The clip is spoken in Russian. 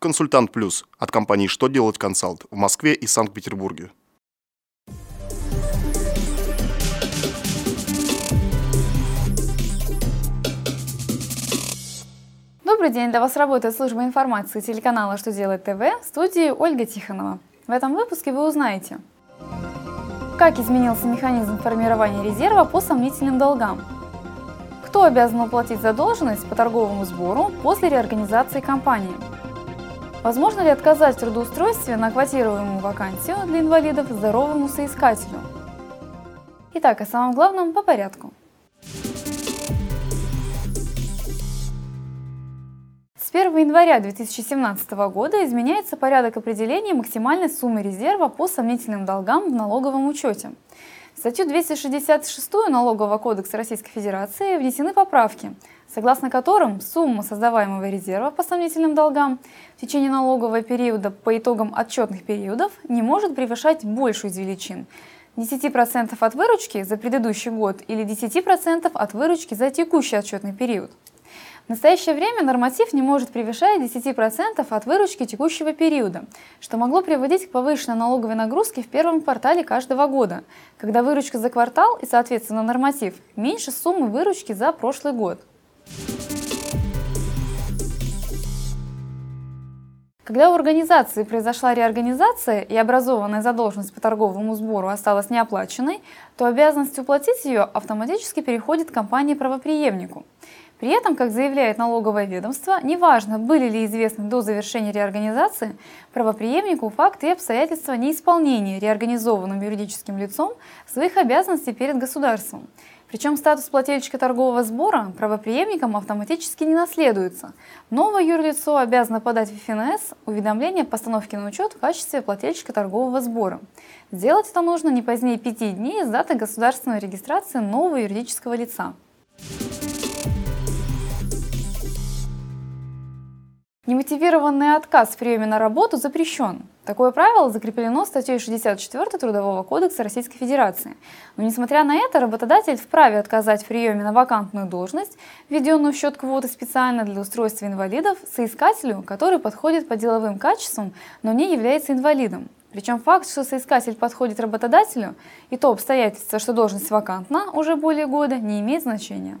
Консультант Плюс от компании «Что делать консалт» в Москве и Санкт-Петербурге. Добрый день! Для вас работает служба информации телеканала «Что делает ТВ» в студии Ольга Тихонова. В этом выпуске вы узнаете, как изменился механизм формирования резерва по сомнительным долгам, кто обязан уплатить задолженность по торговому сбору после реорганизации компании, возможно ли отказать в трудоустройстве на квотируемую вакансию для инвалидов здоровому соискателю. Итак, о самом главном по порядку. С 1 января 2017 года изменяется порядок определения максимальной суммы резерва по сомнительным долгам в налоговом учете. В статью 266 Налогового кодекса Российской Федерации внесены поправки, согласно которым сумма создаваемого резерва по сомнительным долгам в течение налогового периода по итогам отчетных периодов не может превышать большую из величин 10% от выручки за предыдущий год или 10% от выручки за текущий отчетный период. В настоящее время норматив не может превышать 10% от выручки текущего периода, что могло приводить к повышенной налоговой нагрузке в первом квартале каждого года, когда выручка за квартал и, соответственно, норматив меньше суммы выручки за прошлый год. Когда у организации произошла реорганизация и образованная задолженность по торговому сбору осталась неоплаченной, то обязанность уплатить ее автоматически переходит компании-правоприемнику. При этом, как заявляет налоговое ведомство, неважно, были ли известны до завершения реорганизации правоприемнику факты и обстоятельства неисполнения реорганизованным юридическим лицом своих обязанностей перед государством. Причем статус плательщика торгового сбора правоприемникам автоматически не наследуется. Новое юрлицо обязано подать в ФНС уведомление о постановке на учет в качестве плательщика торгового сбора. Сделать это нужно не позднее пяти дней с даты государственной регистрации нового юридического лица. Немотивированный отказ в приеме на работу запрещен. Такое правило закреплено статьей 64 Трудового кодекса Российской Федерации. Но несмотря на это, работодатель вправе отказать в приеме на вакантную должность, введенную в счет квоты специально для устройства инвалидов, соискателю, который подходит по деловым качествам, но не является инвалидом. Причем факт, что соискатель подходит работодателю, и то обстоятельство, что должность вакантна уже более года, не имеет значения.